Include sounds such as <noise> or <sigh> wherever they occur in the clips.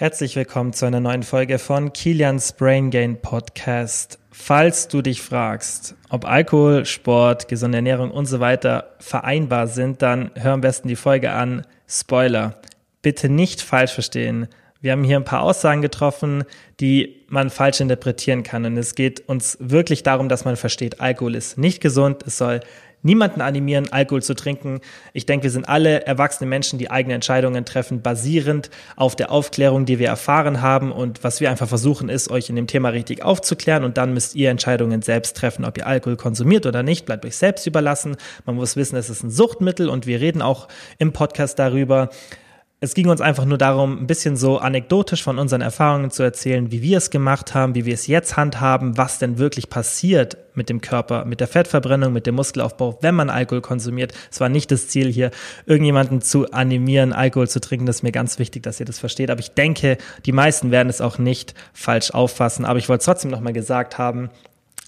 Herzlich willkommen zu einer neuen Folge von Kilians Brain Gain Podcast. Falls du dich fragst, ob Alkohol, Sport, gesunde Ernährung und so weiter vereinbar sind, dann hör am besten die Folge an. Spoiler. Bitte nicht falsch verstehen. Wir haben hier ein paar Aussagen getroffen, die man falsch interpretieren kann. Und es geht uns wirklich darum, dass man versteht, Alkohol ist nicht gesund. Es soll niemanden animieren, Alkohol zu trinken. Ich denke, wir sind alle erwachsene Menschen, die eigene Entscheidungen treffen, basierend auf der Aufklärung, die wir erfahren haben. Und was wir einfach versuchen, ist, euch in dem Thema richtig aufzuklären. Und dann müsst ihr Entscheidungen selbst treffen, ob ihr Alkohol konsumiert oder nicht. Bleibt euch selbst überlassen. Man muss wissen, es ist ein Suchtmittel und wir reden auch im Podcast darüber. Es ging uns einfach nur darum, ein bisschen so anekdotisch von unseren Erfahrungen zu erzählen, wie wir es gemacht haben, wie wir es jetzt handhaben, was denn wirklich passiert mit dem Körper, mit der Fettverbrennung, mit dem Muskelaufbau, wenn man Alkohol konsumiert. Es war nicht das Ziel hier, irgendjemanden zu animieren, Alkohol zu trinken. Das ist mir ganz wichtig, dass ihr das versteht. Aber ich denke, die meisten werden es auch nicht falsch auffassen. Aber ich wollte trotzdem nochmal gesagt haben,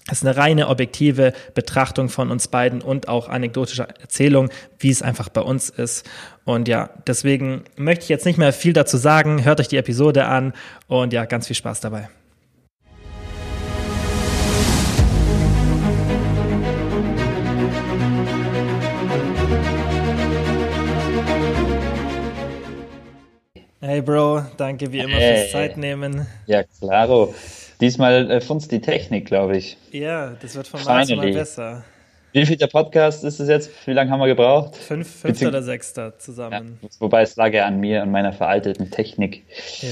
es ist eine reine objektive Betrachtung von uns beiden und auch anekdotische Erzählung, wie es einfach bei uns ist. Und ja, deswegen möchte ich jetzt nicht mehr viel dazu sagen. Hört euch die Episode an und ja, ganz viel Spaß dabei. Hey Bro, danke wie immer hey. fürs Zeitnehmen. Ja, klaro. Diesmal äh, funzt die Technik, glaube ich. Ja, das wird von Mal zu Mal besser. Wie viel der Podcast ist es jetzt? Wie lange haben wir gebraucht? Fünf, fünfter oder sechster zusammen. Ja, wobei es lag ja an mir und meiner veralteten Technik. Ja.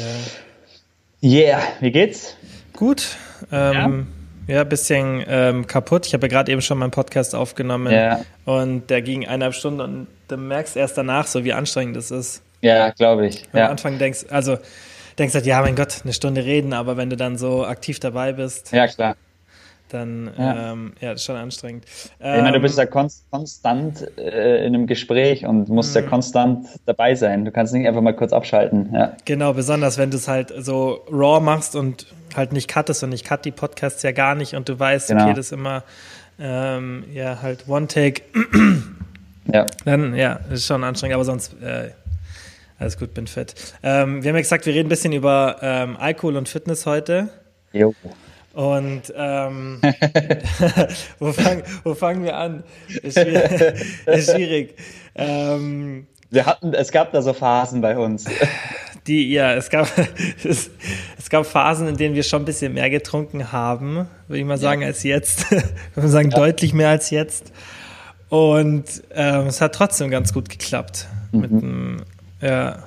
Yeah, wie geht's? Gut. Ähm, ja. ja, bisschen ähm, kaputt. Ich habe ja gerade eben schon meinen Podcast aufgenommen ja. und der ging eineinhalb Stunden und du merkst erst danach so, wie anstrengend es ist. Ja, glaube ich. Wenn ja. du am Anfang denkst, also denkst halt, ja, mein Gott, eine Stunde reden, aber wenn du dann so aktiv dabei bist. Ja, klar. Dann, ja, ähm, ja das ist schon anstrengend. Ähm, ich meine, du bist ja konst konstant äh, in einem Gespräch und musst ja mhm. konstant dabei sein. Du kannst nicht einfach mal kurz abschalten. Ja. Genau, besonders wenn du es halt so raw machst und halt nicht cuttest und ich cut die Podcasts ja gar nicht und du weißt, genau. okay, das ist immer ähm, ja halt One Take. ja. Dann, ja, ist schon anstrengend, aber sonst äh, alles gut, bin fit. Ähm, wir haben ja gesagt, wir reden ein bisschen über ähm, Alkohol und Fitness heute. Jo. Und ähm, <laughs> <laughs> wo, fang, wo, fangen wir an? Ist schwierig. <laughs> Ist schwierig. Ähm, wir hatten, es gab da so Phasen bei uns. Die, ja, es gab, es, es, gab Phasen, in denen wir schon ein bisschen mehr getrunken haben, würde ich mal sagen, ja. als jetzt. würde man sagen, ja. deutlich mehr als jetzt. Und ähm, es hat trotzdem ganz gut geklappt. Mhm. Mit dem, ja,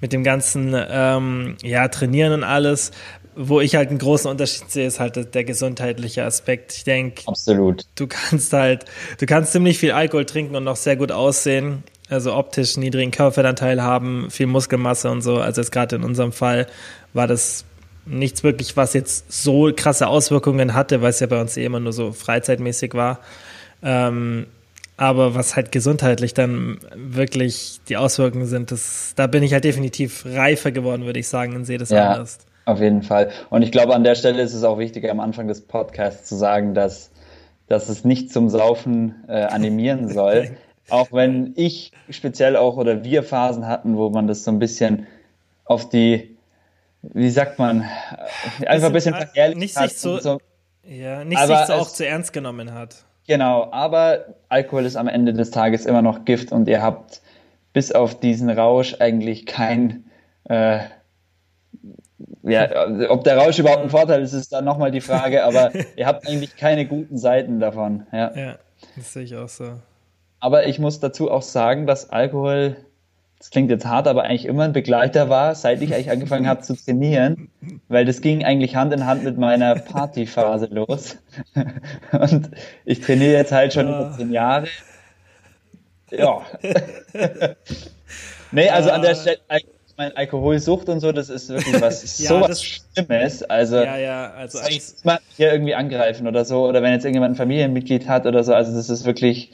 mit dem ganzen ähm, ja, Trainieren und alles. Wo ich halt einen großen Unterschied sehe, ist halt der gesundheitliche Aspekt. Ich denke, absolut. Du kannst halt, du kannst ziemlich viel Alkohol trinken und noch sehr gut aussehen. Also optisch niedrigen Körperfettanteil haben, viel Muskelmasse und so. Also jetzt gerade in unserem Fall war das nichts wirklich, was jetzt so krasse Auswirkungen hatte, weil es ja bei uns eh immer nur so freizeitmäßig war. Ähm, aber was halt gesundheitlich dann wirklich die Auswirkungen sind, das, da bin ich halt definitiv reifer geworden, würde ich sagen, und sehe das ja, anders. Auf jeden Fall. Und ich glaube, an der Stelle ist es auch wichtig, am Anfang des Podcasts zu sagen, dass, dass es nicht zum Saufen äh, animieren <laughs> soll. auch wenn ich speziell auch oder wir Phasen hatten, wo man das so ein bisschen auf die, wie sagt man, einfach ein bisschen verherrlicht nicht hat. Sich so, so. Ja, nicht sich so auch zu ernst genommen hat. Genau, aber Alkohol ist am Ende des Tages immer noch Gift und ihr habt bis auf diesen Rausch eigentlich kein, äh, ja, ob der Rausch überhaupt ein Vorteil ist, ist dann nochmal die Frage, aber <laughs> ihr habt eigentlich keine guten Seiten davon. Ja, ja das sehe ich auch so. Aber ich muss dazu auch sagen, dass Alkohol das klingt jetzt hart, aber eigentlich immer ein Begleiter war, seit ich eigentlich angefangen habe zu trainieren, weil das ging eigentlich Hand in Hand mit meiner Partyphase <laughs> los. Und ich trainiere jetzt halt schon über zehn Jahre. Ja. <laughs> nee, also an der Stelle, ich meine, Alkoholsucht und so, das ist wirklich was <laughs> ja, sowas Schlimmes. Also, ja, ja, also eigentlich. Man hier irgendwie angreifen oder so, oder wenn jetzt irgendjemand ein Familienmitglied hat oder so, also das ist wirklich.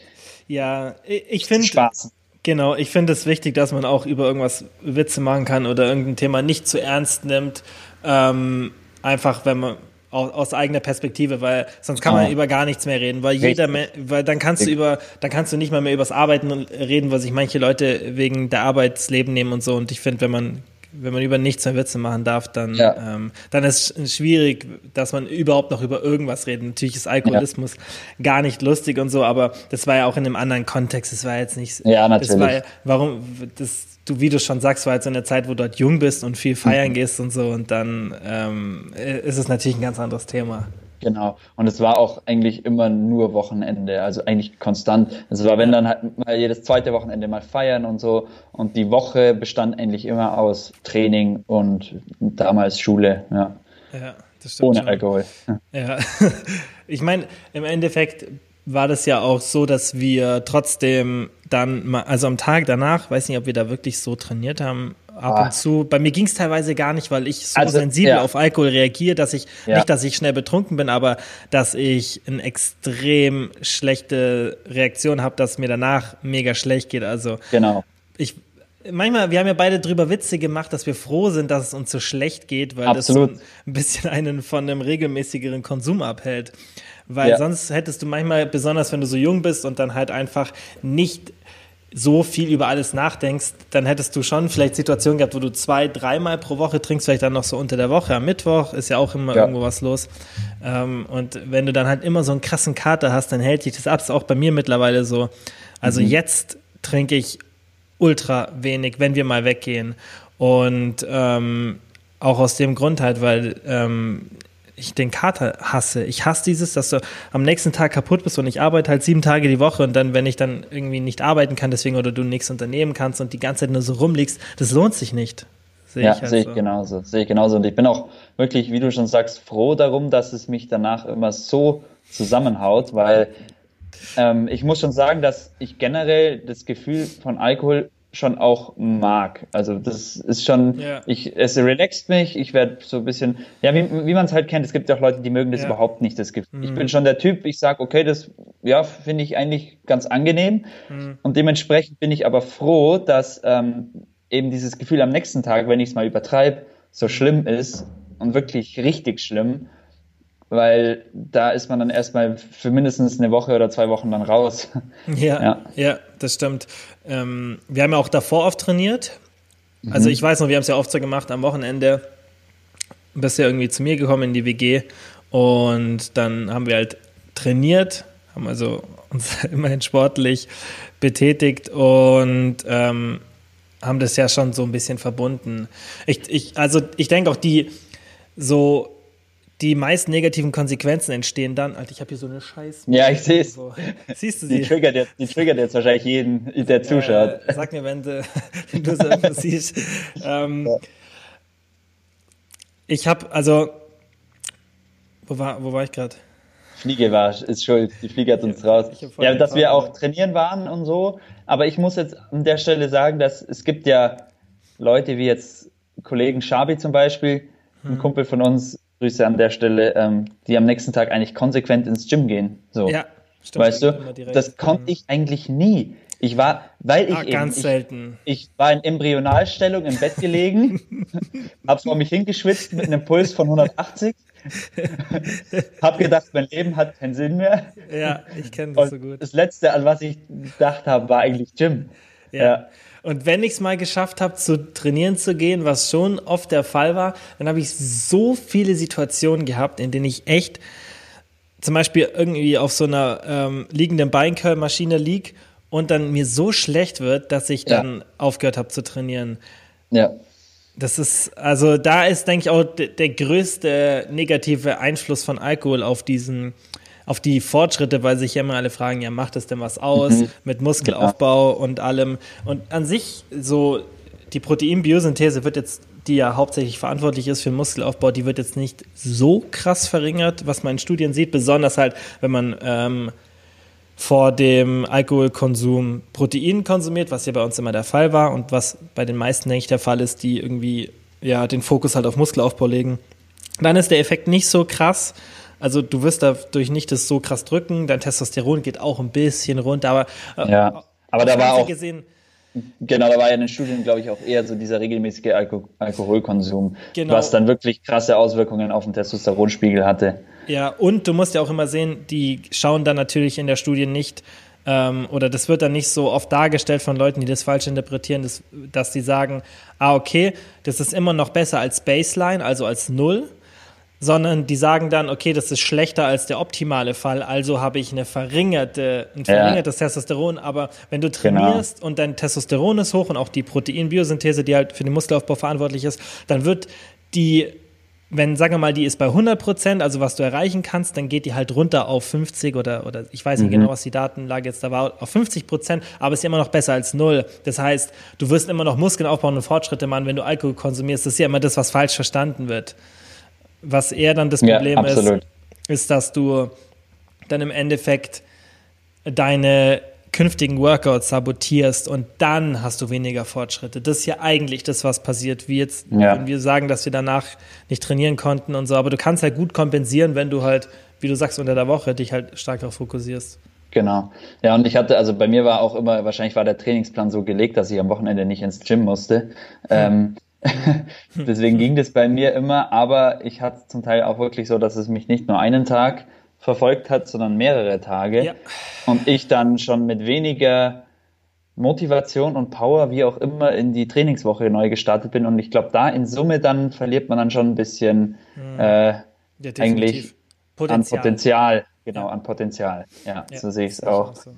Ja, ich finde. Spaß. Genau, ich finde es wichtig, dass man auch über irgendwas Witze machen kann oder irgendein Thema nicht zu ernst nimmt. Ähm, einfach, wenn man aus, aus, eigener Perspektive, weil sonst kann man oh. über gar nichts mehr reden, weil jeder, weil dann kannst du über, dann kannst du nicht mal mehr übers Arbeiten reden, was sich manche Leute wegen der Arbeitsleben nehmen und so. Und ich finde, wenn man wenn man über nichts mehr Witze machen darf, dann, ja. ähm, dann ist es schwierig, dass man überhaupt noch über irgendwas redet. Natürlich ist Alkoholismus ja. gar nicht lustig und so, aber das war ja auch in einem anderen Kontext. Das war jetzt nicht. Ja, natürlich. Das war, warum, das, du, wie du schon sagst, war jetzt so eine Zeit, wo du dort jung bist und viel feiern mhm. gehst und so und dann ähm, ist es natürlich ein ganz anderes Thema. Genau. Und es war auch eigentlich immer nur Wochenende, also eigentlich konstant. Es war, wenn dann halt mal jedes zweite Wochenende mal feiern und so. Und die Woche bestand eigentlich immer aus Training und damals Schule, ja. Ja, das stimmt. Ohne schon. Alkohol. Ja. <laughs> Ich meine, im Endeffekt war das ja auch so, dass wir trotzdem dann, also am Tag danach, weiß nicht, ob wir da wirklich so trainiert haben, ab ah. und zu. Bei mir ging es teilweise gar nicht, weil ich so also, sensibel ja. auf Alkohol reagiere, dass ich ja. nicht, dass ich schnell betrunken bin, aber dass ich eine extrem schlechte Reaktion habe, dass mir danach mega schlecht geht. Also genau. ich manchmal, wir haben ja beide drüber Witze gemacht, dass wir froh sind, dass es uns so schlecht geht, weil Absolut. das so ein bisschen einen von einem regelmäßigeren Konsum abhält. Weil ja. sonst hättest du manchmal, besonders wenn du so jung bist und dann halt einfach nicht so viel über alles nachdenkst, dann hättest du schon vielleicht Situationen gehabt, wo du zwei, dreimal pro Woche trinkst, vielleicht dann noch so unter der Woche. Am Mittwoch ist ja auch immer ja. irgendwo was los. Ähm, und wenn du dann halt immer so einen krassen Kater hast, dann hält dich das ab. Das ist auch bei mir mittlerweile so. Also mhm. jetzt trinke ich ultra wenig, wenn wir mal weggehen. Und ähm, auch aus dem Grund halt, weil ähm, ich den Kater hasse. Ich hasse dieses, dass du am nächsten Tag kaputt bist und ich arbeite halt sieben Tage die Woche und dann, wenn ich dann irgendwie nicht arbeiten kann, deswegen oder du nichts unternehmen kannst und die ganze Zeit nur so rumliegst, das lohnt sich nicht. Sehe ja, ich halt sehe ich so. genauso. Sehe ich genauso. Und ich bin auch wirklich, wie du schon sagst, froh darum, dass es mich danach immer so zusammenhaut, weil ähm, ich muss schon sagen, dass ich generell das Gefühl von Alkohol schon auch mag. Also das ist schon, ja. ich, es relaxt mich, ich werde so ein bisschen, ja, wie, wie man es halt kennt, es gibt ja auch Leute, die mögen das ja. überhaupt nicht, das Gefühl. Mhm. Ich bin schon der Typ, ich sage, okay, das, ja, finde ich eigentlich ganz angenehm mhm. und dementsprechend bin ich aber froh, dass ähm, eben dieses Gefühl am nächsten Tag, wenn ich es mal übertreibe, so schlimm ist und wirklich richtig schlimm, weil da ist man dann erstmal für mindestens eine Woche oder zwei Wochen dann raus. Ja, <laughs> ja, ja das stimmt. Ähm, wir haben ja auch davor oft trainiert. Also mhm. ich weiß noch, wir haben es ja oft so gemacht, am Wochenende bist du ja irgendwie zu mir gekommen in die WG und dann haben wir halt trainiert, haben also <laughs> uns immerhin sportlich betätigt und ähm, haben das ja schon so ein bisschen verbunden. Ich, ich, also ich denke auch die so die meisten negativen Konsequenzen entstehen dann. Alter, ich habe hier so eine Scheiß. Ja, ich sehe es. So. Siehst du sie? Die triggert, jetzt, die triggert jetzt wahrscheinlich jeden, der <laughs> zuschaut. Äh, sag mir, wenn du, <laughs> wenn du so siehst. Ähm, ja. Ich habe, also, wo war, wo war ich gerade? Fliege war, ist schuld. Die Fliege hat uns raus. Ja, dass wir auch trainieren waren und so. Aber ich muss jetzt an der Stelle sagen, dass es gibt ja Leute wie jetzt Kollegen Schabi zum Beispiel, ein hm. Kumpel von uns, Grüße an der Stelle, ähm, die am nächsten Tag eigentlich konsequent ins Gym gehen. So. Ja, stimmt. Weißt du, das konnte ich eigentlich nie. Ich war, weil ich ah, ganz eben, selten. Ich, ich, war in Embryonalstellung im Bett gelegen, <laughs> hab's vor mich hingeschwitzt mit einem Puls von 180, <laughs> hab gedacht, mein Leben hat keinen Sinn mehr. Ja, ich kenne das Und so gut. Das letzte, an was ich gedacht habe, war eigentlich Gym. ja. ja. Und wenn ich es mal geschafft habe, zu trainieren zu gehen, was schon oft der Fall war, dann habe ich so viele Situationen gehabt, in denen ich echt zum Beispiel irgendwie auf so einer ähm, liegenden Beinkörpermaschine lieg und dann mir so schlecht wird, dass ich dann ja. aufgehört habe zu trainieren. Ja. Das ist, also da ist, denke ich, auch der größte negative Einfluss von Alkohol auf diesen, auf die Fortschritte, weil sich ja immer alle fragen, ja, macht es denn was aus mhm. mit Muskelaufbau ja. und allem. Und an sich so die Proteinbiosynthese wird jetzt, die ja hauptsächlich verantwortlich ist für Muskelaufbau, die wird jetzt nicht so krass verringert, was man in Studien sieht, besonders halt, wenn man ähm, vor dem Alkoholkonsum Protein konsumiert, was ja bei uns immer der Fall war und was bei den meisten, denke ich, der Fall ist, die irgendwie ja den Fokus halt auf Muskelaufbau legen. Dann ist der Effekt nicht so krass. Also du wirst dadurch nicht das so krass drücken, dein Testosteron geht auch ein bisschen runter, aber äh, ja, aber da war auch gesehen, Genau, da war ja in den Studien, glaube ich, auch eher so dieser regelmäßige Alko Alkoholkonsum, genau. was dann wirklich krasse Auswirkungen auf den Testosteronspiegel hatte. Ja, und du musst ja auch immer sehen, die schauen dann natürlich in der Studie nicht, ähm, oder das wird dann nicht so oft dargestellt von Leuten, die das falsch interpretieren, dass, dass die sagen, ah, okay, das ist immer noch besser als Baseline, also als Null, sondern die sagen dann, okay, das ist schlechter als der optimale Fall, also habe ich eine verringerte, ein verringertes ja. Testosteron, aber wenn du genau. trainierst genau. und dein Testosteron ist hoch und auch die Proteinbiosynthese, die halt für den Muskelaufbau verantwortlich ist, dann wird die wenn, sagen wir mal, die ist bei 100 Prozent, also was du erreichen kannst, dann geht die halt runter auf 50 oder, oder ich weiß nicht mhm. genau, was die Datenlage jetzt da war, auf 50 Prozent, aber ist immer noch besser als null. Das heißt, du wirst immer noch Muskeln aufbauen und Fortschritte machen, wenn du Alkohol konsumierst. Das ist ja immer das, was falsch verstanden wird. Was eher dann das Problem ja, ist, ist, dass du dann im Endeffekt deine künftigen Workouts sabotierst und dann hast du weniger Fortschritte. Das ist ja eigentlich das, was passiert, wie jetzt, ja. wenn wir sagen, dass wir danach nicht trainieren konnten und so. Aber du kannst halt gut kompensieren, wenn du halt, wie du sagst, unter der Woche dich halt stark darauf fokussierst. Genau. Ja, und ich hatte, also bei mir war auch immer, wahrscheinlich war der Trainingsplan so gelegt, dass ich am Wochenende nicht ins Gym musste. Hm. Ähm, <laughs> deswegen ging das bei mir immer, aber ich hatte zum Teil auch wirklich so, dass es mich nicht nur einen Tag verfolgt hat, sondern mehrere Tage. Ja. Und ich dann schon mit weniger Motivation und Power, wie auch immer, in die Trainingswoche neu gestartet bin. Und ich glaube, da in Summe dann verliert man dann schon ein bisschen mhm. äh, ja, eigentlich Potenzial. an Potenzial. Genau, ja. an Potenzial. Ja, so sehe ich es auch. So.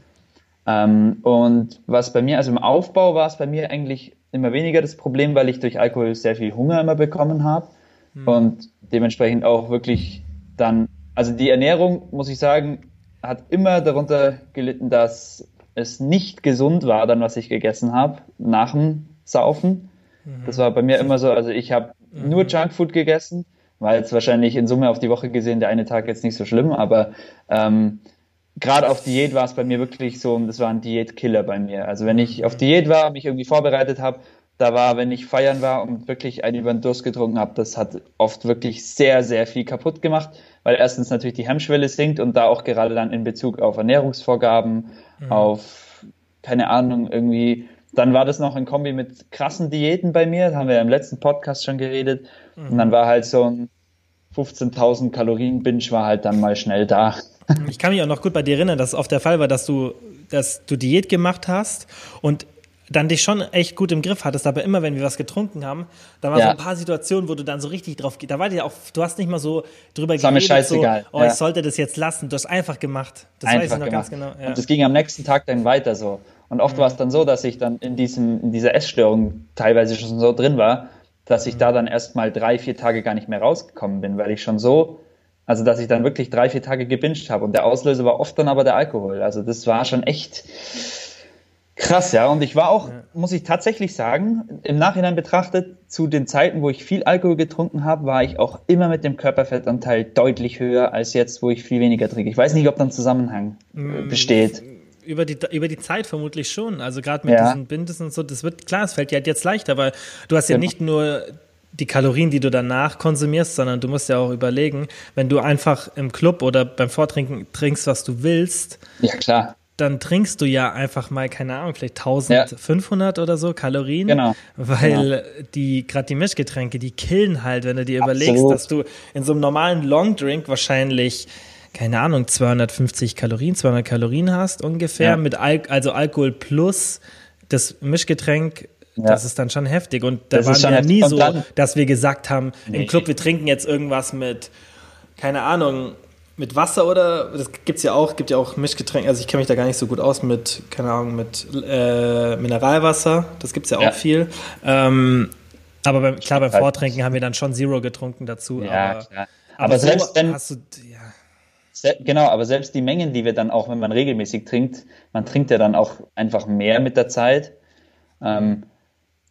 Ähm, und was bei mir, also im Aufbau war es bei mir eigentlich immer weniger das Problem, weil ich durch Alkohol sehr viel Hunger immer bekommen habe mhm. und dementsprechend auch wirklich dann also die Ernährung, muss ich sagen, hat immer darunter gelitten, dass es nicht gesund war, dann was ich gegessen habe nach dem Saufen. Mhm. Das war bei mir immer so. Also ich habe mhm. nur Junkfood gegessen, war jetzt wahrscheinlich in Summe auf die Woche gesehen der eine Tag jetzt nicht so schlimm, aber ähm, gerade auf Diät war es bei mir wirklich so, das war ein Diätkiller bei mir. Also wenn ich auf. Diät war, mich irgendwie vorbereitet habe, da war, wenn ich feiern war und wirklich einen über den Durst getrunken habe, das hat oft wirklich sehr, sehr viel kaputt gemacht weil erstens natürlich die Hemmschwelle sinkt und da auch gerade dann in Bezug auf Ernährungsvorgaben, mhm. auf, keine Ahnung, irgendwie, dann war das noch ein Kombi mit krassen Diäten bei mir, da haben wir ja im letzten Podcast schon geredet, mhm. und dann war halt so ein 15.000 Kalorien Binge war halt dann mal schnell da. Ich kann mich auch noch gut bei dir erinnern, dass es oft der Fall war, dass du, dass du Diät gemacht hast und dann dich schon echt gut im Griff hattest, aber immer wenn wir was getrunken haben, da waren ja. so ein paar Situationen, wo du dann so richtig drauf, da war dir auch, du hast nicht mal so drüber das geredet, scheißegal. so, oh, ja. ich sollte das jetzt lassen, du hast einfach gemacht. Das einfach weiß ich noch gemacht. ganz genau. Ja. Und das ging am nächsten Tag dann weiter so. Und oft mhm. war es dann so, dass ich dann in diesem, in dieser Essstörung teilweise schon so drin war, dass ich mhm. da dann erst mal drei, vier Tage gar nicht mehr rausgekommen bin, weil ich schon so, also dass ich dann wirklich drei, vier Tage gebinged habe. Und der Auslöser war oft dann aber der Alkohol. Also das war schon echt, Krass, ja. Und ich war auch, ja. muss ich tatsächlich sagen, im Nachhinein betrachtet, zu den Zeiten, wo ich viel Alkohol getrunken habe, war ich auch immer mit dem Körperfettanteil deutlich höher als jetzt, wo ich viel weniger trinke. Ich weiß nicht, ob da ein Zusammenhang mm, besteht. Über die, über die Zeit vermutlich schon. Also gerade mit ja. diesen Bindes und so, das wird, klar, es fällt dir halt jetzt leichter, weil du hast ja genau. nicht nur die Kalorien, die du danach konsumierst, sondern du musst ja auch überlegen, wenn du einfach im Club oder beim Vortrinken trinkst, was du willst. Ja, klar dann trinkst du ja einfach mal, keine Ahnung, vielleicht 1500 ja. oder so Kalorien. Genau. Weil genau. die, gerade die Mischgetränke, die killen halt, wenn du dir Absolut. überlegst, dass du in so einem normalen Longdrink wahrscheinlich, keine Ahnung, 250 Kalorien, 200 Kalorien hast ungefähr, ja. mit Al also Alkohol plus das Mischgetränk ja. Das ist dann schon heftig. Und da das waren wir ja nie so, dass wir gesagt haben, nee. im Club, wir trinken jetzt irgendwas mit, keine Ahnung, mit Wasser oder das gibt's ja auch, gibt ja auch Mischgetränke, also ich kenne mich da gar nicht so gut aus mit, keine Ahnung, mit äh, Mineralwasser, das gibt's ja auch ja. viel. Ähm, aber beim, klar, beim Vortrinken haben wir dann schon Zero getrunken dazu. Ja, aber, klar. Aber, aber selbst wenn. Hast du, ja. Genau, aber selbst die Mengen, die wir dann auch, wenn man regelmäßig trinkt, man trinkt ja dann auch einfach mehr mit der Zeit. Ähm,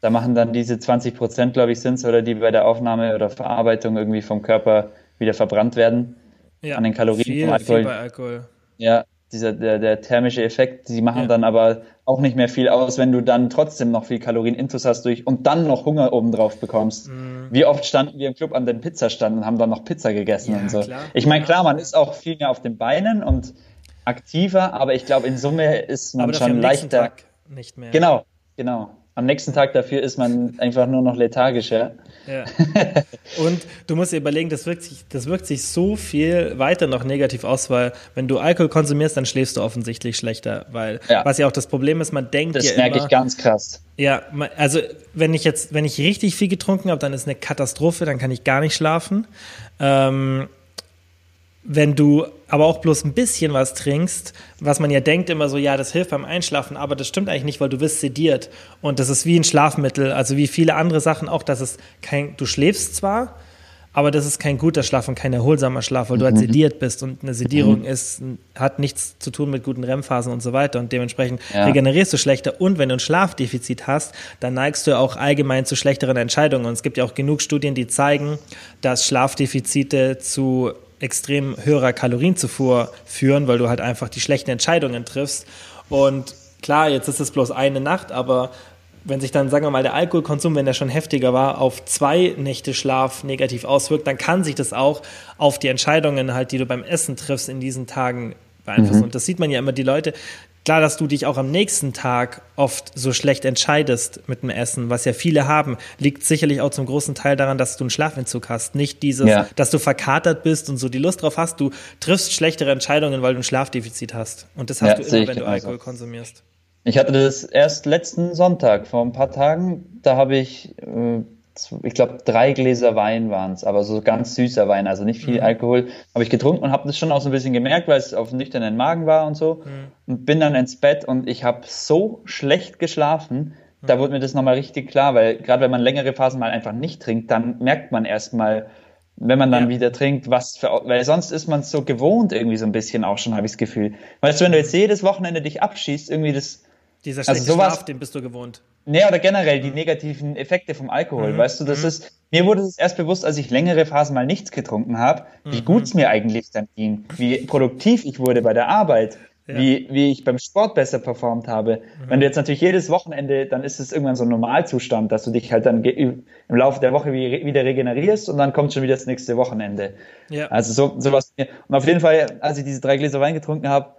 da machen dann diese 20 Prozent, glaube ich, sind es, oder die bei der Aufnahme oder Verarbeitung irgendwie vom Körper wieder verbrannt werden ja, an den Kalorien viel, vom Alkohol. Viel bei Alkohol. Ja, dieser, der, der thermische Effekt, die machen ja. dann aber auch nicht mehr viel aus, wenn du dann trotzdem noch viel Kalorien intus hast durch und dann noch Hunger obendrauf bekommst. Mm. Wie oft standen wir im Club an den Pizzastand und haben dann noch Pizza gegessen ja, und so. Klar. Ich meine, klar, man ist auch viel mehr auf den Beinen und aktiver, aber ich glaube, in Summe ist man schon leichter. Tag nicht mehr. Genau, genau. Am nächsten Tag dafür ist man einfach nur noch lethargisch, ja. <laughs> Und du musst dir überlegen, das wirkt, sich, das wirkt sich so viel weiter noch negativ aus, weil wenn du Alkohol konsumierst, dann schläfst du offensichtlich schlechter, weil ja. was ja auch das Problem ist, man denkt das ja merke ich ganz krass. Ja, also wenn ich jetzt, wenn ich richtig viel getrunken habe, dann ist eine Katastrophe, dann kann ich gar nicht schlafen. Ähm, wenn du aber auch bloß ein bisschen was trinkst, was man ja denkt immer so, ja, das hilft beim Einschlafen, aber das stimmt eigentlich nicht, weil du wirst sediert und das ist wie ein Schlafmittel, also wie viele andere Sachen auch, dass es kein, du schläfst zwar, aber das ist kein guter Schlaf und kein erholsamer Schlaf, weil du halt mhm. sediert bist und eine Sedierung mhm. ist, hat nichts zu tun mit guten REM-Phasen und so weiter und dementsprechend ja. regenerierst du schlechter und wenn du ein Schlafdefizit hast, dann neigst du auch allgemein zu schlechteren Entscheidungen und es gibt ja auch genug Studien, die zeigen, dass Schlafdefizite zu extrem höherer Kalorienzufuhr führen, weil du halt einfach die schlechten Entscheidungen triffst. Und klar, jetzt ist es bloß eine Nacht, aber wenn sich dann, sagen wir mal, der Alkoholkonsum, wenn der schon heftiger war, auf zwei Nächte Schlaf negativ auswirkt, dann kann sich das auch auf die Entscheidungen halt, die du beim Essen triffst, in diesen Tagen beeinflussen. Mhm. Und das sieht man ja immer, die Leute, Klar, dass du dich auch am nächsten Tag oft so schlecht entscheidest mit dem Essen, was ja viele haben, liegt sicherlich auch zum großen Teil daran, dass du einen Schlafentzug hast. Nicht dieses, ja. dass du verkatert bist und so die Lust drauf hast. Du triffst schlechtere Entscheidungen, weil du ein Schlafdefizit hast. Und das hast ja, du immer, wenn du Alkohol konsumierst. Ich hatte das erst letzten Sonntag, vor ein paar Tagen. Da habe ich äh, ich glaube, drei Gläser Wein waren es, aber so ganz süßer Wein, also nicht viel mhm. Alkohol, habe ich getrunken und habe das schon auch so ein bisschen gemerkt, weil es auf nüchternen Magen war und so. Mhm. Und bin dann ins Bett und ich habe so schlecht geschlafen. Da mhm. wurde mir das nochmal richtig klar, weil gerade wenn man längere Phasen mal einfach nicht trinkt, dann merkt man erstmal, wenn man dann ja. wieder trinkt, was für, weil sonst ist man so gewohnt irgendwie so ein bisschen auch schon, habe ich das Gefühl. Weißt du, wenn du jetzt jedes Wochenende dich abschießt, irgendwie das. Dieser also schlechte also sowas, Schlaf, den bist du gewohnt. Nee, oder generell die negativen Effekte vom Alkohol. Mhm. Weißt du, das mhm. ist, mir wurde es erst bewusst, als ich längere Phasen mal nichts getrunken habe, wie mhm. gut es mir eigentlich dann ging, wie produktiv ich wurde bei der Arbeit, ja. wie, wie ich beim Sport besser performt habe. Mhm. Wenn du jetzt natürlich jedes Wochenende, dann ist es irgendwann so ein Normalzustand, dass du dich halt dann im Laufe der Woche wieder regenerierst und dann kommt schon wieder das nächste Wochenende. Ja. Also so, sowas. Und auf jeden Fall, als ich diese drei Gläser Wein getrunken habe,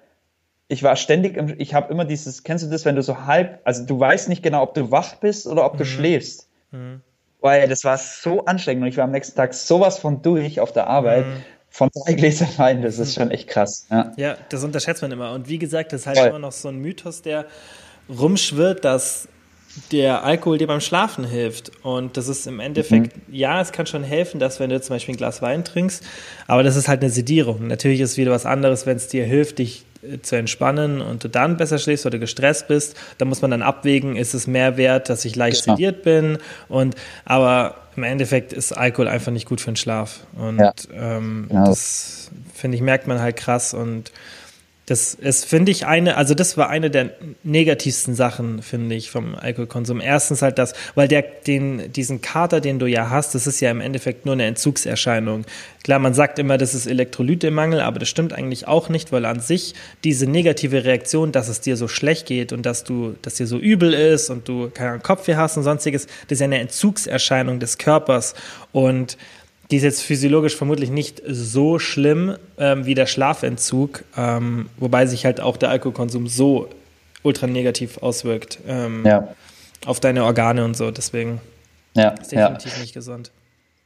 ich war ständig, im, ich habe immer dieses, kennst du das, wenn du so halb, also du weißt nicht genau, ob du wach bist oder ob du mhm. schläfst. Mhm. Weil das war so anstrengend und ich war am nächsten Tag sowas von durch auf der Arbeit. Mhm. Von drei <laughs> Gläsern Wein, das ist schon echt krass. Ja. ja, das unterschätzt man immer. Und wie gesagt, das ist halt Voll. immer noch so ein Mythos, der rumschwirrt, dass der Alkohol dir beim Schlafen hilft. Und das ist im Endeffekt, mhm. ja, es kann schon helfen, dass wenn du zum Beispiel ein Glas Wein trinkst, aber das ist halt eine Sedierung. Natürlich ist es wieder was anderes, wenn es dir hilft, dich äh, zu entspannen und du dann besser schläfst oder gestresst bist. Da muss man dann abwägen, ist es mehr wert, dass ich leicht genau. sediert bin. Und aber im Endeffekt ist Alkohol einfach nicht gut für den Schlaf. Und ja. ähm, genau. das finde ich, merkt man halt krass und das ist, finde ich, eine, also das war eine der negativsten Sachen, finde ich, vom Alkoholkonsum. Erstens halt das, weil der, den, diesen Kater, den du ja hast, das ist ja im Endeffekt nur eine Entzugserscheinung. Klar, man sagt immer, das ist Elektrolytemangel, aber das stimmt eigentlich auch nicht, weil an sich diese negative Reaktion, dass es dir so schlecht geht und dass du, dass dir so übel ist und du keinen Kopfweh hast und sonstiges, das ist ja eine Entzugserscheinung des Körpers und die ist jetzt physiologisch vermutlich nicht so schlimm ähm, wie der Schlafentzug, ähm, wobei sich halt auch der Alkoholkonsum so ultra negativ auswirkt ähm, ja. auf deine Organe und so. Deswegen ja, ist definitiv ja. nicht gesund.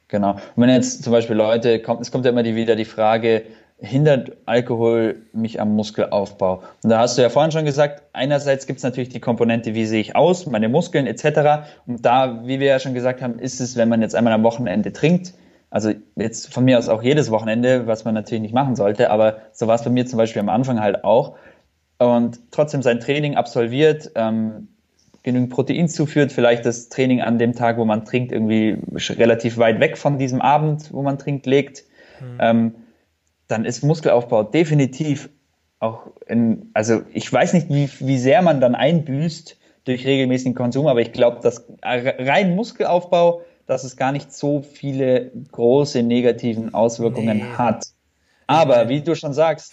Genau. Und wenn jetzt zum Beispiel Leute, kommt, es kommt ja immer die, wieder die Frage, hindert Alkohol mich am Muskelaufbau? Und da hast du ja vorhin schon gesagt, einerseits gibt es natürlich die Komponente, wie sehe ich aus, meine Muskeln etc. Und da, wie wir ja schon gesagt haben, ist es, wenn man jetzt einmal am Wochenende trinkt, also jetzt von mir aus auch jedes Wochenende, was man natürlich nicht machen sollte, aber so war es bei mir zum Beispiel am Anfang halt auch. Und trotzdem sein Training absolviert, ähm, genügend Protein zuführt, vielleicht das Training an dem Tag, wo man trinkt, irgendwie relativ weit weg von diesem Abend, wo man trinkt, legt, mhm. ähm, dann ist Muskelaufbau definitiv auch in, also ich weiß nicht, wie, wie sehr man dann einbüßt durch regelmäßigen Konsum, aber ich glaube, dass rein Muskelaufbau dass es gar nicht so viele große negativen Auswirkungen nee. hat. Aber wie du schon sagst,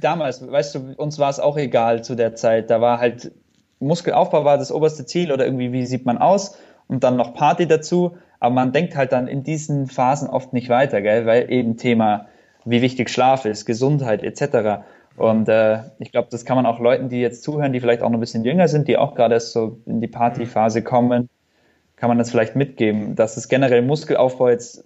damals, weißt du, uns war es auch egal zu der Zeit. Da war halt Muskelaufbau war das oberste Ziel oder irgendwie, wie sieht man aus? Und dann noch Party dazu. Aber man denkt halt dann in diesen Phasen oft nicht weiter, gell? weil eben Thema, wie wichtig Schlaf ist, Gesundheit etc. Und äh, ich glaube, das kann man auch Leuten, die jetzt zuhören, die vielleicht auch noch ein bisschen jünger sind, die auch gerade erst so in die Partyphase kommen, kann man das vielleicht mitgeben, dass es generell Muskelaufbau jetzt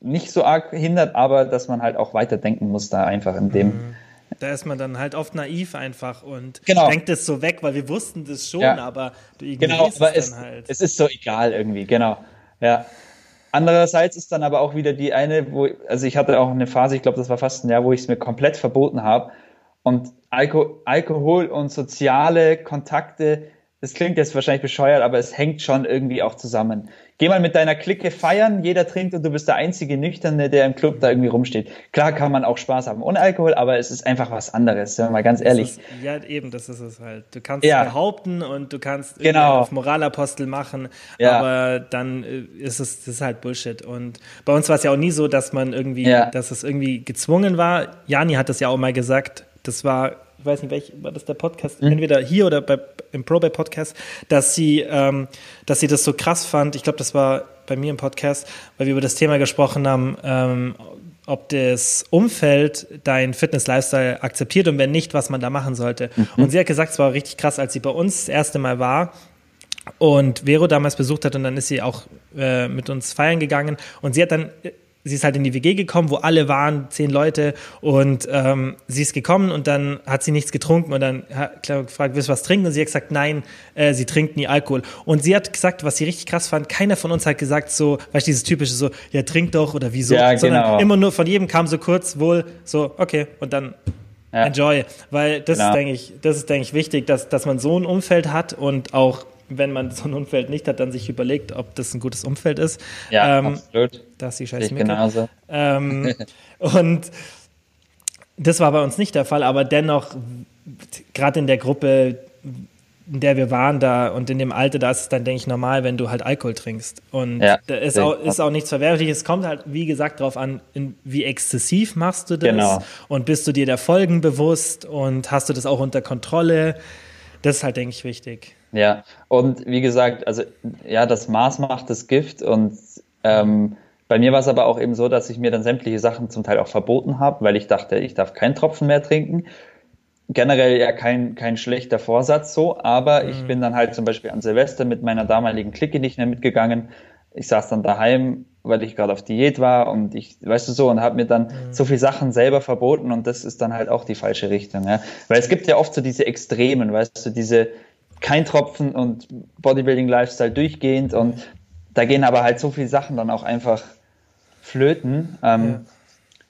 nicht so arg hindert, aber dass man halt auch weiterdenken muss da einfach in dem. Mhm. Da ist man dann halt oft naiv einfach und genau. denkt es so weg, weil wir wussten das schon, ja. aber du genau, aber es, halt. es ist so egal irgendwie, genau. Ja. Andererseits ist dann aber auch wieder die eine, wo, also ich hatte auch eine Phase, ich glaube, das war fast ein Jahr, wo ich es mir komplett verboten habe. Und Alko Alkohol und soziale Kontakte das klingt jetzt wahrscheinlich bescheuert, aber es hängt schon irgendwie auch zusammen. Geh mal mit deiner Clique feiern, jeder trinkt und du bist der einzige Nüchterne, der im Club da irgendwie rumsteht. Klar kann man auch Spaß haben ohne Alkohol, aber es ist einfach was anderes, ja, mal ganz ehrlich. Ist, ja, eben, das ist es halt. Du kannst ja. behaupten und du kannst genau. auf Moralapostel machen, ja. aber dann äh, ist es das ist halt Bullshit. Und bei uns war es ja auch nie so, dass man irgendwie, dass es irgendwie gezwungen war. Jani hat das ja auch mal gesagt. Das war ich weiß nicht, welch war das der Podcast, mhm. entweder hier oder bei, im Probay Podcast, dass sie, ähm, dass sie das so krass fand. Ich glaube, das war bei mir im Podcast, weil wir über das Thema gesprochen haben, ähm, ob das Umfeld dein Fitness-Lifestyle akzeptiert und wenn nicht, was man da machen sollte. Mhm. Und sie hat gesagt, es war richtig krass, als sie bei uns das erste Mal war und Vero damals besucht hat und dann ist sie auch äh, mit uns feiern gegangen und sie hat dann sie ist halt in die WG gekommen, wo alle waren, zehn Leute und ähm, sie ist gekommen und dann hat sie nichts getrunken und dann hat gefragt, willst du was trinken? Und sie hat gesagt, nein, äh, sie trinkt nie Alkohol. Und sie hat gesagt, was sie richtig krass fand, keiner von uns hat gesagt so, weißt du, dieses typische so, ja, trink doch oder wieso, ja, sondern genau. immer nur von jedem kam so kurz wohl so, okay, und dann ja. enjoy, weil das genau. ist, denke ich, das ist, denke ich, wichtig, dass, dass man so ein Umfeld hat und auch wenn man so ein Umfeld nicht hat, dann sich überlegt, ob das ein gutes Umfeld ist. Ja, ähm, absolut. Da ist die scheiß genauso. Ähm, <laughs> und das war bei uns nicht der Fall, aber dennoch, gerade in der Gruppe, in der wir waren da und in dem Alter, da ist es dann, denke ich, normal, wenn du halt Alkohol trinkst. Und ja, da ist auch, ist auch nichts Verwerfliches. Es kommt halt, wie gesagt, darauf an, in, wie exzessiv machst du das genau. und bist du dir der Folgen bewusst und hast du das auch unter Kontrolle. Das ist halt, denke ich, wichtig. Ja, und wie gesagt, also ja, das Maß macht das Gift und ähm, bei mir war es aber auch eben so, dass ich mir dann sämtliche Sachen zum Teil auch verboten habe, weil ich dachte, ich darf keinen Tropfen mehr trinken. Generell ja kein, kein schlechter Vorsatz so, aber mhm. ich bin dann halt zum Beispiel an Silvester mit meiner damaligen Clique nicht mehr mitgegangen. Ich saß dann daheim, weil ich gerade auf Diät war und ich, weißt du so, und habe mir dann mhm. so viel Sachen selber verboten und das ist dann halt auch die falsche Richtung. Ja? Weil es gibt ja oft so diese Extremen, weißt du, diese, kein Tropfen und Bodybuilding-Lifestyle durchgehend und da gehen aber halt so viele Sachen dann auch einfach flöten. Ähm,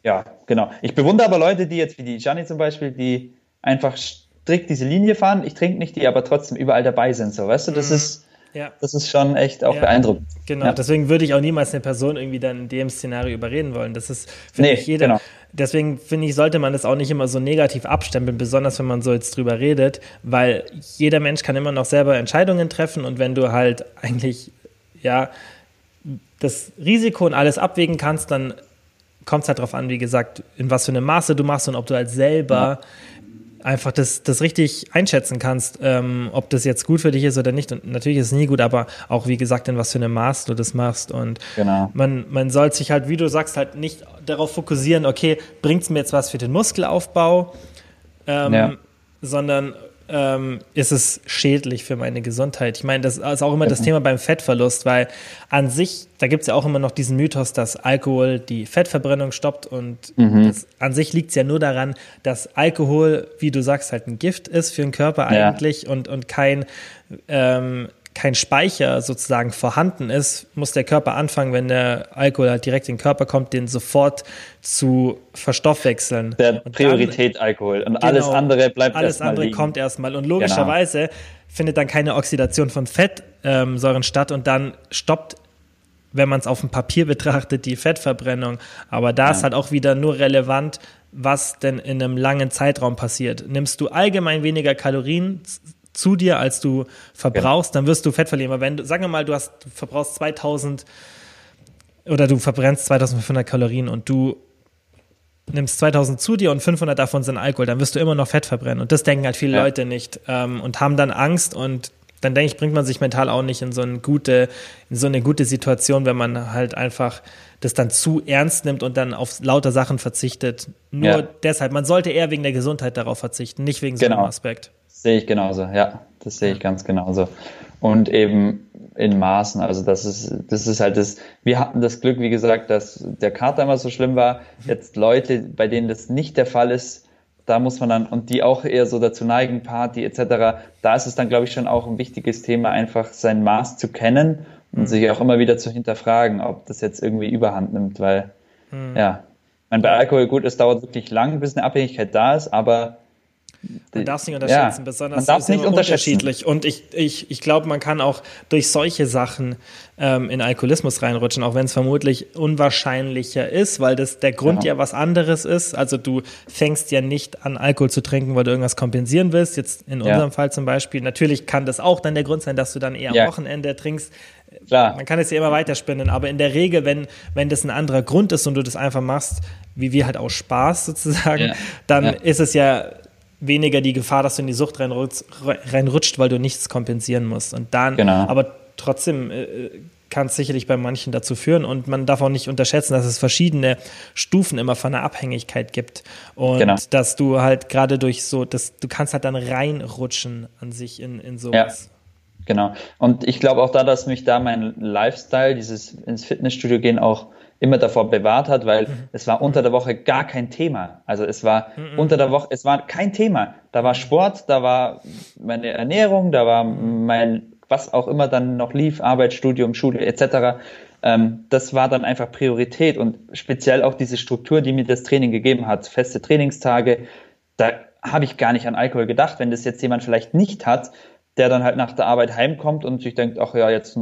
ja. ja. genau. Ich bewundere aber Leute, die jetzt wie die Gianni zum Beispiel, die einfach strikt diese Linie fahren. Ich trinke nicht, die aber trotzdem überall dabei sind. So, weißt du, das mhm. ist ja. Das ist schon echt auch ja. beeindruckend. Genau, ja. deswegen würde ich auch niemals eine Person irgendwie dann in dem Szenario überreden wollen. Das ist, finde nee, ich, jeder. Genau. Deswegen finde ich, sollte man das auch nicht immer so negativ abstempeln, besonders wenn man so jetzt drüber redet, weil jeder Mensch kann immer noch selber Entscheidungen treffen und wenn du halt eigentlich, ja, das Risiko und alles abwägen kannst, dann kommt es halt darauf an, wie gesagt, in was für einem Maße du machst und ob du halt selber einfach das, das richtig einschätzen kannst, ähm, ob das jetzt gut für dich ist oder nicht. Und natürlich ist es nie gut, aber auch wie gesagt, in was für einem Maß du das machst. Und genau. man, man soll sich halt, wie du sagst, halt nicht darauf fokussieren, okay, bringt es mir jetzt was für den Muskelaufbau, ähm, ja. sondern ähm, ist es schädlich für meine Gesundheit. Ich meine, das ist auch immer das Thema beim Fettverlust, weil an sich, da gibt es ja auch immer noch diesen Mythos, dass Alkohol die Fettverbrennung stoppt und mhm. das, an sich liegt es ja nur daran, dass Alkohol, wie du sagst, halt ein Gift ist für den Körper eigentlich ja. und, und kein ähm, kein Speicher sozusagen vorhanden ist, muss der Körper anfangen, wenn der Alkohol halt direkt in den Körper kommt, den sofort zu verstoffwechseln. Der Priorität dann, Alkohol und genau, alles andere bleibt Alles andere liegen. kommt erstmal und logischerweise genau. findet dann keine Oxidation von Fettsäuren ähm, statt und dann stoppt wenn man es auf dem Papier betrachtet, die Fettverbrennung. Aber da ja. ist halt auch wieder nur relevant, was denn in einem langen Zeitraum passiert. Nimmst du allgemein weniger Kalorien zu dir, als du verbrauchst, genau. dann wirst du Fett verlieren. Aber wenn du, sagen wir mal, du hast, du verbrauchst 2000 oder du verbrennst 2500 Kalorien und du nimmst 2000 zu dir und 500 davon sind Alkohol, dann wirst du immer noch Fett verbrennen. Und das denken halt viele ja. Leute nicht ähm, und haben dann Angst und dann denke ich, bringt man sich mental auch nicht in so eine gute, in so eine gute Situation, wenn man halt einfach das dann zu ernst nimmt und dann auf lauter Sachen verzichtet. Nur ja. deshalb, man sollte eher wegen der Gesundheit darauf verzichten, nicht wegen genau. so einem Aspekt. Sehe ich genauso, ja, das sehe ich ganz genauso. Und eben in Maßen, also das ist, das ist halt das, wir hatten das Glück, wie gesagt, dass der Kater immer so schlimm war. Jetzt Leute, bei denen das nicht der Fall ist, da muss man dann, und die auch eher so dazu neigen, Party etc., da ist es dann, glaube ich, schon auch ein wichtiges Thema, einfach sein Maß zu kennen und mhm. sich auch immer wieder zu hinterfragen, ob das jetzt irgendwie überhand nimmt, weil, mhm. ja, mein, bei Alkohol, gut, es dauert wirklich lang, bis eine Abhängigkeit da ist, aber man darf es nicht unterschätzen, ja, besonders man darf ist nicht unterschiedlich. Und ich, ich, ich glaube, man kann auch durch solche Sachen ähm, in Alkoholismus reinrutschen, auch wenn es vermutlich unwahrscheinlicher ist, weil das der Grund ja. ja. was anderes ist. Also du fängst ja nicht an, Alkohol zu trinken, weil du irgendwas kompensieren willst. Jetzt in unserem Fall zum Beispiel. Natürlich kann das auch dann der Grund sein, dass du dann eher am Wochenende trinkst. Klar. Man kann es ja immer weiterspinnen, aber in der Regel, wenn, wenn das ein anderer Grund ist und du das einfach machst, wie wir halt auch Spaß sozusagen, dann ist es ja weniger die Gefahr, dass du in die Sucht reinrutscht, reinrutscht weil du nichts kompensieren musst. Und dann, genau. aber trotzdem äh, kann es sicherlich bei manchen dazu führen und man darf auch nicht unterschätzen, dass es verschiedene Stufen immer von der Abhängigkeit gibt und genau. dass du halt gerade durch so, dass du kannst halt dann reinrutschen an sich in, in sowas. Ja. Genau. Und ich glaube auch da, dass mich da mein Lifestyle, dieses ins Fitnessstudio gehen auch immer davor bewahrt hat, weil mhm. es war unter der Woche gar kein Thema. Also es war mhm. unter der Woche, es war kein Thema. Da war Sport, da war meine Ernährung, da war mein, was auch immer dann noch lief, Arbeit, Studium, Schule etc. Ähm, das war dann einfach Priorität und speziell auch diese Struktur, die mir das Training gegeben hat, feste Trainingstage, da habe ich gar nicht an Alkohol gedacht. Wenn das jetzt jemand vielleicht nicht hat, der dann halt nach der Arbeit heimkommt und sich denkt, ach ja, jetzt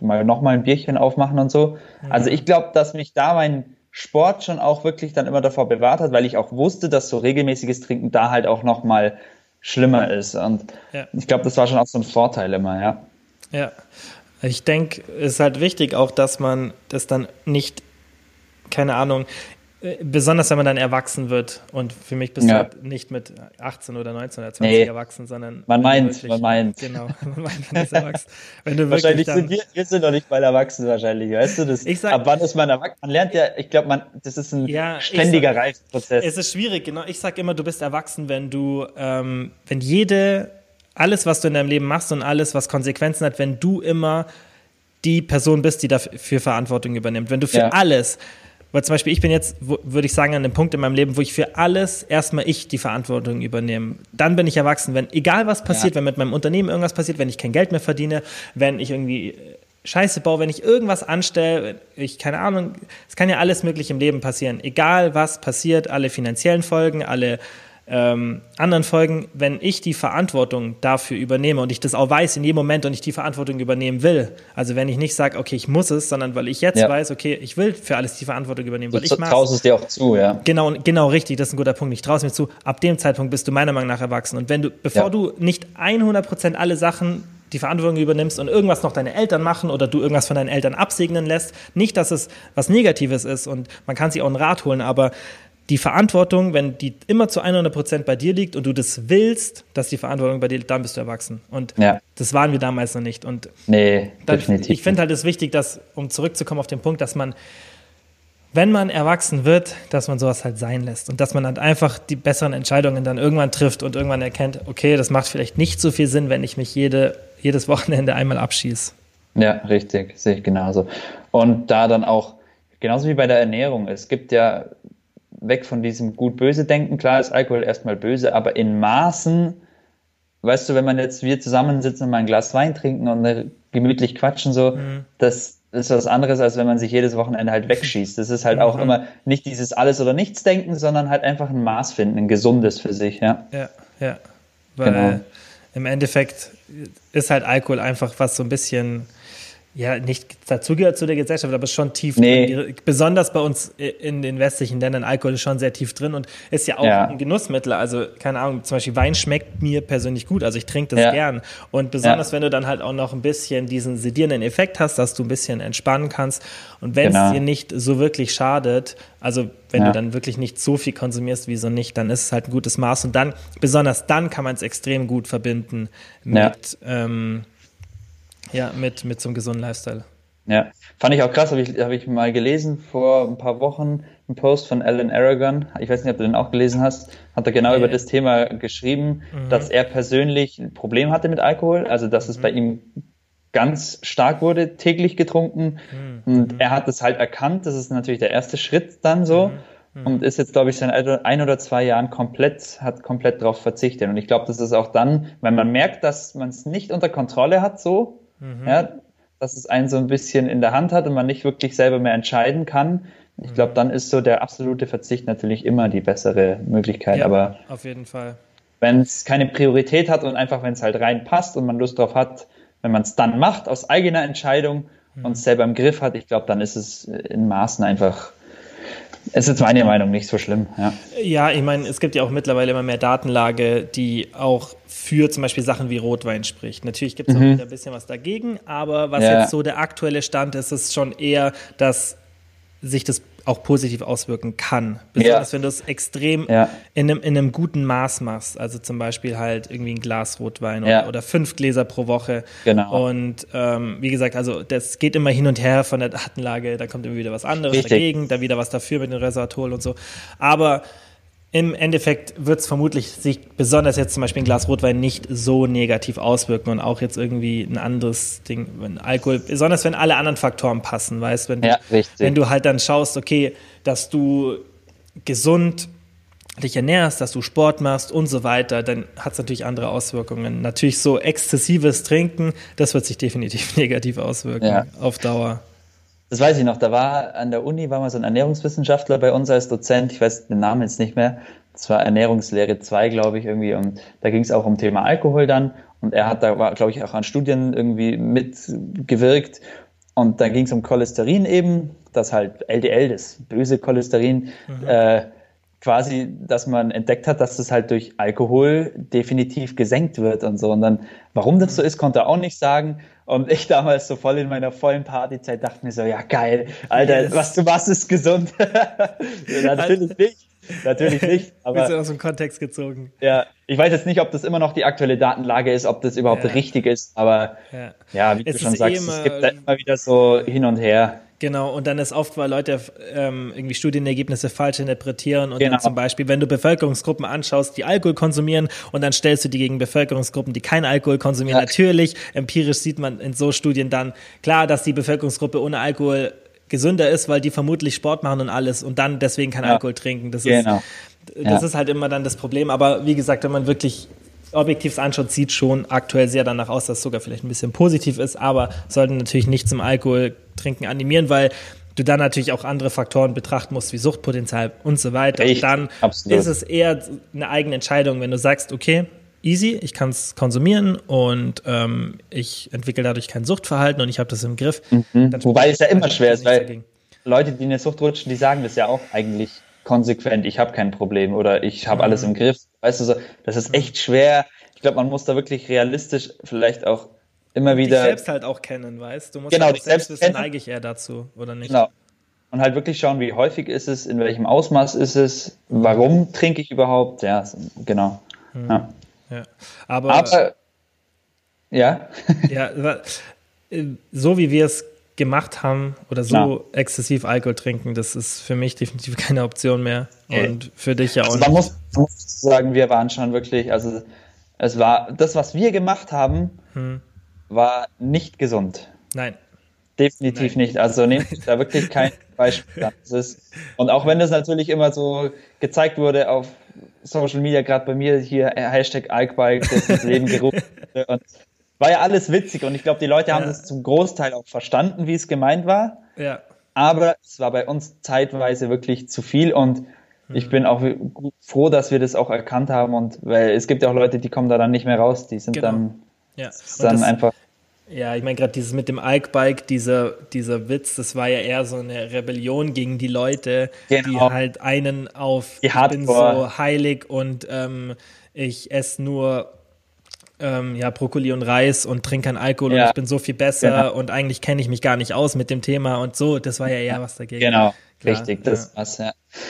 mal noch mal ein Bierchen aufmachen und so. Mhm. Also ich glaube, dass mich da mein Sport schon auch wirklich dann immer davor bewahrt hat, weil ich auch wusste, dass so regelmäßiges Trinken da halt auch noch mal schlimmer ist. Und ja. ich glaube, das war schon auch so ein Vorteil immer, ja. Ja, ich denke, es ist halt wichtig auch, dass man das dann nicht, keine Ahnung, besonders wenn man dann erwachsen wird und für mich bist ja. du halt nicht mit 18 oder 19 oder 20 nee. erwachsen, sondern man meint, wirklich, man meint. Genau, <laughs> man meint, man ist erwachsen. Wenn du wahrscheinlich dann, sind wir, wir sind noch nicht mal erwachsen wahrscheinlich, weißt du das? Ich sag, ab wann ist man erwachsen? Man lernt ja, ich glaube, man, das ist ein ja, ständiger Reifprozess. Es ist schwierig, genau. Ich sag immer, du bist erwachsen, wenn du, ähm, wenn jede, alles, was du in deinem Leben machst und alles, was Konsequenzen hat, wenn du immer die Person bist, die dafür Verantwortung übernimmt. Wenn du für ja. alles weil zum Beispiel, ich bin jetzt, würde ich sagen, an einem Punkt in meinem Leben, wo ich für alles erstmal ich die Verantwortung übernehme. Dann bin ich erwachsen. Wenn, egal was passiert, ja. wenn mit meinem Unternehmen irgendwas passiert, wenn ich kein Geld mehr verdiene, wenn ich irgendwie äh, Scheiße baue, wenn ich irgendwas anstelle, ich keine Ahnung, es kann ja alles möglich im Leben passieren. Egal was passiert, alle finanziellen Folgen, alle ähm, anderen Folgen, wenn ich die Verantwortung dafür übernehme und ich das auch weiß in jedem Moment und ich die Verantwortung übernehmen will, also wenn ich nicht sage, okay, ich muss es, sondern weil ich jetzt ja. weiß, okay, ich will für alles die Verantwortung übernehmen, weil du ich traust es dir auch zu, ja. Genau, genau, richtig, das ist ein guter Punkt. Ich traue es mir zu. Ab dem Zeitpunkt bist du meiner Meinung nach erwachsen. Und wenn du, bevor ja. du nicht 100% alle Sachen die Verantwortung übernimmst und irgendwas noch deine Eltern machen oder du irgendwas von deinen Eltern absegnen lässt. Nicht, dass es was Negatives ist und man kann sich auch einen Rat holen, aber die Verantwortung, wenn die immer zu 100 Prozent bei dir liegt und du das willst, dass die Verantwortung bei dir liegt, dann bist du erwachsen. Und ja. das waren wir damals noch nicht. Und nee, dann, definitiv. Ich finde halt es wichtig, dass, um zurückzukommen auf den Punkt, dass man, wenn man erwachsen wird, dass man sowas halt sein lässt und dass man halt einfach die besseren Entscheidungen dann irgendwann trifft und irgendwann erkennt, okay, das macht vielleicht nicht so viel Sinn, wenn ich mich jede, jedes Wochenende einmal abschieße. Ja, richtig, sehe ich genauso. Und da dann auch, genauso wie bei der Ernährung, es gibt ja weg von diesem gut-böse Denken. Klar ist Alkohol erstmal böse, aber in Maßen, weißt du, wenn man jetzt wir zusammensitzen und mal ein Glas Wein trinken und gemütlich quatschen, so, mhm. das ist was anderes, als wenn man sich jedes Wochenende halt wegschießt. Das ist halt auch mhm. immer nicht dieses Alles- oder Nichts-Denken, sondern halt einfach ein Maß finden, ein gesundes für sich, ja. Ja, ja. Weil genau. im Endeffekt ist halt Alkohol einfach was so ein bisschen ja, nicht dazugehört zu der Gesellschaft, aber schon tief nee. drin. Besonders bei uns in den westlichen Ländern, Alkohol ist schon sehr tief drin und ist ja auch ja. ein Genussmittel. Also, keine Ahnung, zum Beispiel Wein schmeckt mir persönlich gut, also ich trinke das ja. gern. Und besonders, ja. wenn du dann halt auch noch ein bisschen diesen sedierenden Effekt hast, dass du ein bisschen entspannen kannst. Und wenn genau. es dir nicht so wirklich schadet, also wenn du dann wirklich nicht so viel konsumierst wie so nicht, dann ist es halt ein gutes Maß. Und dann, besonders dann kann man es extrem gut verbinden mit, ähm, Ja, mit, mit so einem gesunden Lifestyle. Ja, fand ich auch krass, habe ich, hab ich mal gelesen vor ein paar Wochen, einen Post von Alan Aragon, ich weiß nicht, ob du den auch gelesen hast, hat er genau nee. über das Thema geschrieben, mhm. dass er persönlich ein Problem hatte mit Alkohol, also dass mhm. es bei ihm ganz stark wurde, täglich getrunken mhm. und er hat es halt erkannt, das ist natürlich der erste Schritt dann so mhm. Mhm. und ist jetzt, glaube ich, seit ein oder zwei Jahren komplett, hat komplett darauf verzichtet und ich glaube, das ist auch dann, wenn man merkt, dass man es nicht unter Kontrolle hat so, mhm. ja, dass es einen so ein bisschen in der Hand hat und man nicht wirklich selber mehr entscheiden kann. Ich glaube, mhm. dann ist so der absolute Verzicht natürlich immer die bessere Möglichkeit. Ja, aber auf jeden Fall. Wenn es keine Priorität hat und einfach, wenn es halt reinpasst und man Lust drauf hat, wenn man es dann macht, aus eigener Entscheidung mhm. und es selber im Griff hat, ich glaube, dann ist es in Maßen einfach es ist meine Meinung nicht so schlimm. Ja, ja ich meine, es gibt ja auch mittlerweile immer mehr Datenlage, die auch für zum Beispiel Sachen wie Rotwein spricht. Natürlich gibt es mhm. auch wieder ein bisschen was dagegen, aber was ja. jetzt so der aktuelle Stand ist, ist schon eher, dass sich das auch positiv auswirken kann. Besonders ja. wenn du es extrem ja. in, einem, in einem guten Maß machst. Also zum Beispiel halt irgendwie ein Glas Rotwein ja. oder, oder, fünf Gläser pro Woche. Genau. Und ähm, wie gesagt, also das geht immer hin und her von der Datenlage. Da kommt immer wieder was anderes Richtig. dagegen, da wieder was dafür mit dem Resveratrol und so. Aber im Endeffekt wird es vermutlich sich besonders jetzt zum Beispiel ein Glas Rotwein nicht so negativ auswirken und auch jetzt irgendwie ein anderes Ding, wenn Alkohol, besonders wenn alle anderen Faktoren passen, weißt, wenn du, ja, wenn du halt dann schaust, okay, dass du gesund dich ernährst, dass du Sport machst und so weiter, dann hat es natürlich andere Auswirkungen. Natürlich so exzessives Trinken, das wird sich definitiv <laughs> negativ auswirken ja. auf Dauer. Das weiß ich noch, da war an der Uni, war mal so ein Ernährungswissenschaftler bei uns als Dozent, ich weiß den Namen jetzt nicht mehr, das war Ernährungslehre 2, glaube ich, irgendwie, und da ging es auch um Thema Alkohol dann, und er hat da, glaube ich, auch an Studien irgendwie mitgewirkt, und da ging es um Cholesterin eben, das halt LDL, das böse Cholesterin, mhm. äh, quasi, dass man entdeckt hat, dass das halt durch Alkohol definitiv gesenkt wird und so. Und dann, warum das so ist, konnte er auch nicht sagen. Und ich damals so voll in meiner vollen Partyzeit dachte mir so, ja geil, Alter, yes. was du machst, ist gesund. <laughs> natürlich nicht. Natürlich nicht. <laughs> Aber Bist du aus dem Kontext gezogen. Ja, ich weiß jetzt nicht, ob das immer noch die aktuelle Datenlage ist, ob das überhaupt ja. richtig ist, aber ja, ja wie es du schon sagst, eh es gibt da immer wieder so hin und her. Genau, und dann ist oft, weil Leute ähm, irgendwie Studienergebnisse falsch interpretieren und genau. dann zum Beispiel, wenn du Bevölkerungsgruppen anschaust, die Alkohol konsumieren und dann stellst du die gegen Bevölkerungsgruppen, die kein Alkohol konsumieren. Ja. Natürlich, empirisch sieht man in so Studien dann klar, dass die Bevölkerungsgruppe ohne Alkohol gesünder ist, weil die vermutlich Sport machen und alles und dann deswegen kein ja. Alkohol trinken. Das, genau. ist, das ja. ist halt immer dann das Problem. Aber wie gesagt, wenn man wirklich objektiv anschaut, sieht schon aktuell sehr danach aus, dass es sogar vielleicht ein bisschen positiv ist, aber sollten natürlich nicht zum Alkohol trinken animieren, weil du dann natürlich auch andere Faktoren betrachten musst, wie Suchtpotenzial und so weiter. Echt? Und dann Absolut. ist es eher eine eigene Entscheidung, wenn du sagst, okay, easy, ich kann es konsumieren und ähm, ich entwickle dadurch kein Suchtverhalten und ich habe das im Griff. Mhm. Wobei es ja immer schwer ist, weil dagegen. Leute, die in eine Sucht rutschen, die sagen das ja auch eigentlich konsequent, ich habe kein Problem oder ich habe mhm. alles im Griff. Weißt du, so, das ist echt schwer. Ich glaube, man muss da wirklich realistisch vielleicht auch immer wieder. Dich selbst halt auch kennen, weißt du? musst genau, dich selbst wissen, neige ich eher dazu oder nicht. Genau. Und halt wirklich schauen, wie häufig ist es, in welchem Ausmaß ist es, warum trinke ich überhaupt, ja, genau. Mhm. Ja. ja. Aber, Aber ja. ja, so wie wir es gemacht haben oder so ja. exzessiv Alkohol trinken, das ist für mich definitiv <laughs> keine Option mehr. Okay. Und für dich ja auch also man nicht. Muss, muss sagen, wir waren schon wirklich, also es war, das, was wir gemacht haben, hm. war nicht gesund. Nein. Definitiv Nein. nicht. Also nehmt da wirklich kein <laughs> Beispiel. Ist, und auch wenn das natürlich immer so gezeigt wurde auf Social Media, gerade bei mir hier Hashtag Alkbike, das ins Leben gerufen <laughs> und war ja alles witzig und ich glaube, die Leute ja. haben das zum Großteil auch verstanden, wie es gemeint war. Ja. Aber es war bei uns zeitweise wirklich zu viel und mhm. ich bin auch froh, dass wir das auch erkannt haben und weil es gibt ja auch Leute, die kommen da dann nicht mehr raus, die sind genau. dann, ja. dann das, einfach. Ja, ich meine gerade dieses mit dem Ike-Bike, dieser, dieser Witz, das war ja eher so eine Rebellion gegen die Leute, genau. die halt einen auf die ich bin so heilig und ähm, ich esse nur ähm, ja, Brokkoli und Reis und trinke keinen Alkohol ja. und ich bin so viel besser genau. und eigentlich kenne ich mich gar nicht aus mit dem Thema und so. Das war ja eher was dagegen. Genau, Klar, richtig, das ja. war's, ja.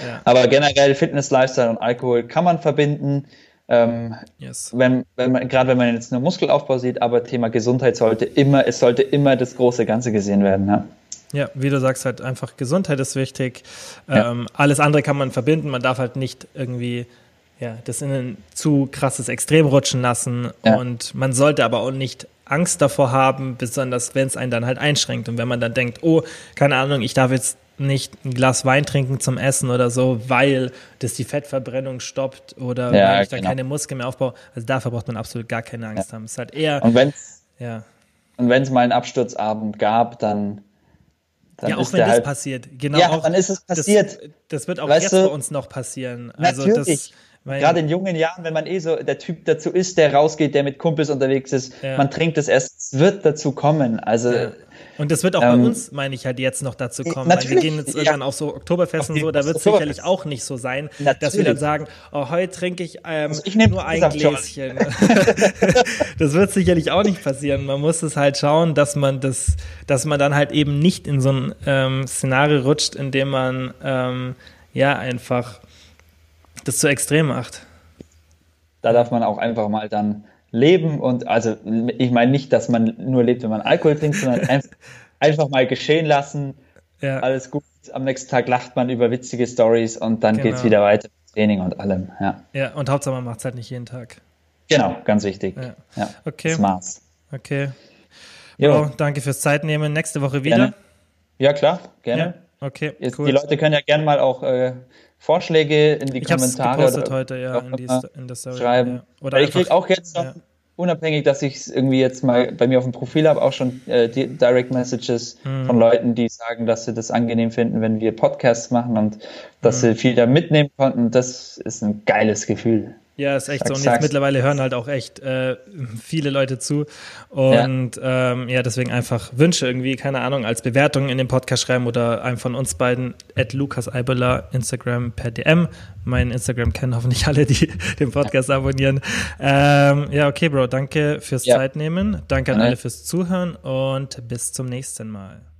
ja. Aber generell Fitness, Lifestyle und Alkohol kann man verbinden. Ähm, yes. wenn, wenn man, gerade wenn man jetzt nur Muskelaufbau sieht, aber Thema Gesundheit sollte immer, es sollte immer das große Ganze gesehen werden. Ja. Ja, wie du sagst, halt einfach Gesundheit ist wichtig. Ja. Ähm, alles andere kann man verbinden. Man darf halt nicht irgendwie ja, das in ein zu krasses Extrem rutschen lassen. Ja. Und man sollte aber auch nicht Angst davor haben, besonders wenn es einen dann halt einschränkt. Und wenn man dann denkt, oh, keine Ahnung, ich darf jetzt nicht ein Glas Wein trinken zum Essen oder so, weil das die Fettverbrennung stoppt oder ja, weil ich dann genau. keine Muskeln mehr aufbaue. Also dafür braucht man absolut gar keine Angst ja. haben. Es ist halt eher. Und wenn es ja. mal einen Absturzabend gab, dann dann ja, auch wenn das halt, passiert. Genau, ja, auch, dann ist es passiert. Das, das wird auch weißt jetzt du, bei uns noch passieren. Also natürlich. Das, Gerade in jungen Jahren, wenn man eh so der Typ dazu ist, der rausgeht, der mit Kumpels unterwegs ist, ja. man trinkt es erst, es wird dazu kommen. Also ja. Und das wird auch ähm, bei uns, meine ich, halt jetzt noch dazu kommen. Weil wir gehen jetzt irgendwann ja. auf so Oktoberfest und so, da wird es sicherlich auch nicht so sein, natürlich. dass wir dann sagen, oh, heute trinke ich, ähm, also ich nur ein Gläschen. <laughs> das wird sicherlich auch nicht passieren. Man muss es halt schauen, dass man das, dass man dann halt eben nicht in so ein ähm, Szenario rutscht, in dem man ähm, ja einfach das zu extrem macht. Da darf man auch einfach mal dann leben und also ich meine nicht, dass man nur lebt, wenn man Alkohol trinkt, sondern <laughs> einfach, einfach mal geschehen lassen. Ja. Alles gut. Am nächsten Tag lacht man über witzige Stories und dann genau. es wieder weiter mit Training und allem. Ja, ja und Hauptsache man macht es halt nicht jeden Tag. Genau, ganz wichtig. Ja. ja. Okay. Das Maß. Okay. Jo. danke fürs Zeitnehmen. Nächste Woche wieder. Gerne. Ja, klar, gerne. Ja. Okay. Jetzt, cool. Die Leute können ja gerne mal auch äh, Vorschläge in die ich Kommentare oder heute, ja, in, die, in der Story, schreiben. Ja. Oder ich kriege auch jetzt noch, ja. unabhängig, dass ich es irgendwie jetzt mal bei mir auf dem Profil habe, auch schon äh, Direct Messages hm. von Leuten, die sagen, dass sie das angenehm finden, wenn wir Podcasts machen und dass hm. sie viel da mitnehmen konnten. Das ist ein geiles Gefühl. Ja, ist echt Sag, so. Und jetzt mittlerweile hören halt auch echt äh, viele Leute zu. Und ja. Ähm, ja, deswegen einfach Wünsche irgendwie, keine Ahnung, als Bewertung in den Podcast schreiben oder einem von uns beiden, at Lukas Eibeler, Instagram per DM. Mein Instagram kennen hoffentlich alle, die <laughs> den Podcast ja. abonnieren. Ähm, ja, okay, Bro, danke fürs ja. Zeitnehmen. Danke an alle fürs Zuhören und bis zum nächsten Mal.